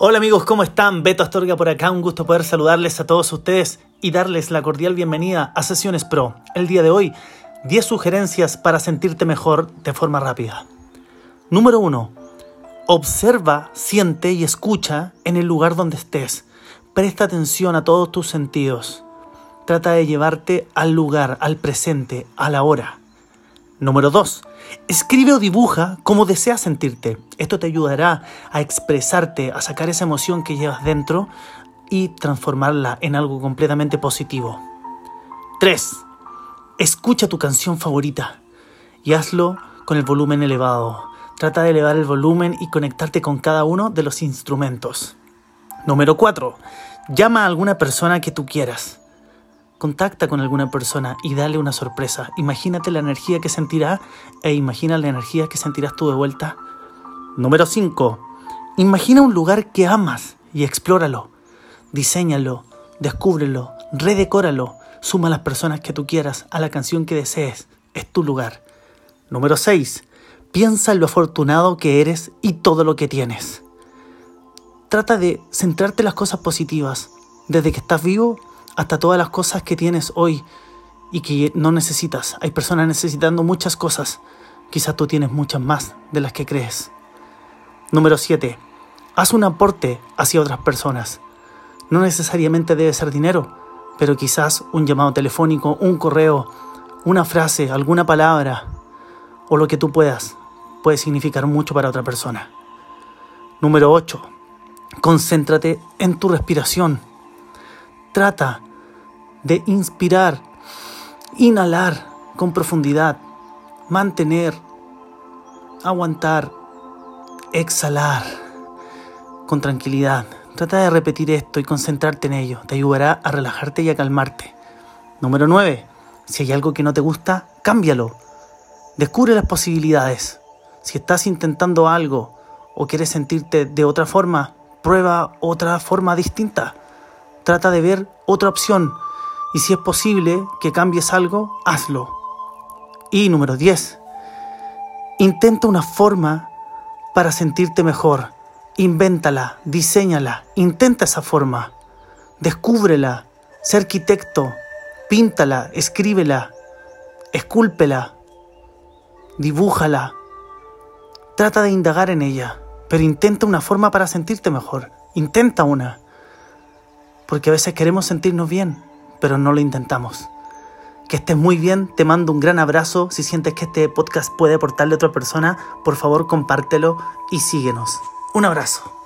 Hola amigos, ¿cómo están? Beto Astorga por acá, un gusto poder saludarles a todos ustedes y darles la cordial bienvenida a Sesiones Pro. El día de hoy, 10 sugerencias para sentirte mejor de forma rápida. Número 1. Observa, siente y escucha en el lugar donde estés. Presta atención a todos tus sentidos. Trata de llevarte al lugar, al presente, a la hora. Número 2. Escribe o dibuja como deseas sentirte. Esto te ayudará a expresarte, a sacar esa emoción que llevas dentro y transformarla en algo completamente positivo. 3. Escucha tu canción favorita y hazlo con el volumen elevado. Trata de elevar el volumen y conectarte con cada uno de los instrumentos. Número 4. Llama a alguna persona que tú quieras. Contacta con alguna persona y dale una sorpresa. Imagínate la energía que sentirá e imagina la energía que sentirás tú de vuelta. Número 5. Imagina un lugar que amas y explóralo. Diseñalo, descúbrelo, redecóralo. Suma las personas que tú quieras a la canción que desees. Es tu lugar. Número 6. Piensa en lo afortunado que eres y todo lo que tienes. Trata de centrarte en las cosas positivas. Desde que estás vivo hasta todas las cosas que tienes hoy y que no necesitas. Hay personas necesitando muchas cosas. Quizás tú tienes muchas más de las que crees. Número 7. Haz un aporte hacia otras personas. No necesariamente debe ser dinero, pero quizás un llamado telefónico, un correo, una frase, alguna palabra o lo que tú puedas puede significar mucho para otra persona. Número 8. Concéntrate en tu respiración. Trata de inspirar, inhalar con profundidad, mantener, aguantar, exhalar con tranquilidad. Trata de repetir esto y concentrarte en ello. Te ayudará a relajarte y a calmarte. Número 9. Si hay algo que no te gusta, cámbialo. Descubre las posibilidades. Si estás intentando algo o quieres sentirte de otra forma, prueba otra forma distinta. Trata de ver otra opción y si es posible que cambies algo, hazlo. Y número 10. Intenta una forma para sentirte mejor. Invéntala, diseñala, intenta esa forma. Descúbrela, sé arquitecto, píntala, escríbela, escúlpela, dibújala. Trata de indagar en ella, pero intenta una forma para sentirte mejor. Intenta una. Porque a veces queremos sentirnos bien, pero no lo intentamos. Que estés muy bien, te mando un gran abrazo. Si sientes que este podcast puede aportarle a otra persona, por favor compártelo y síguenos. Un abrazo.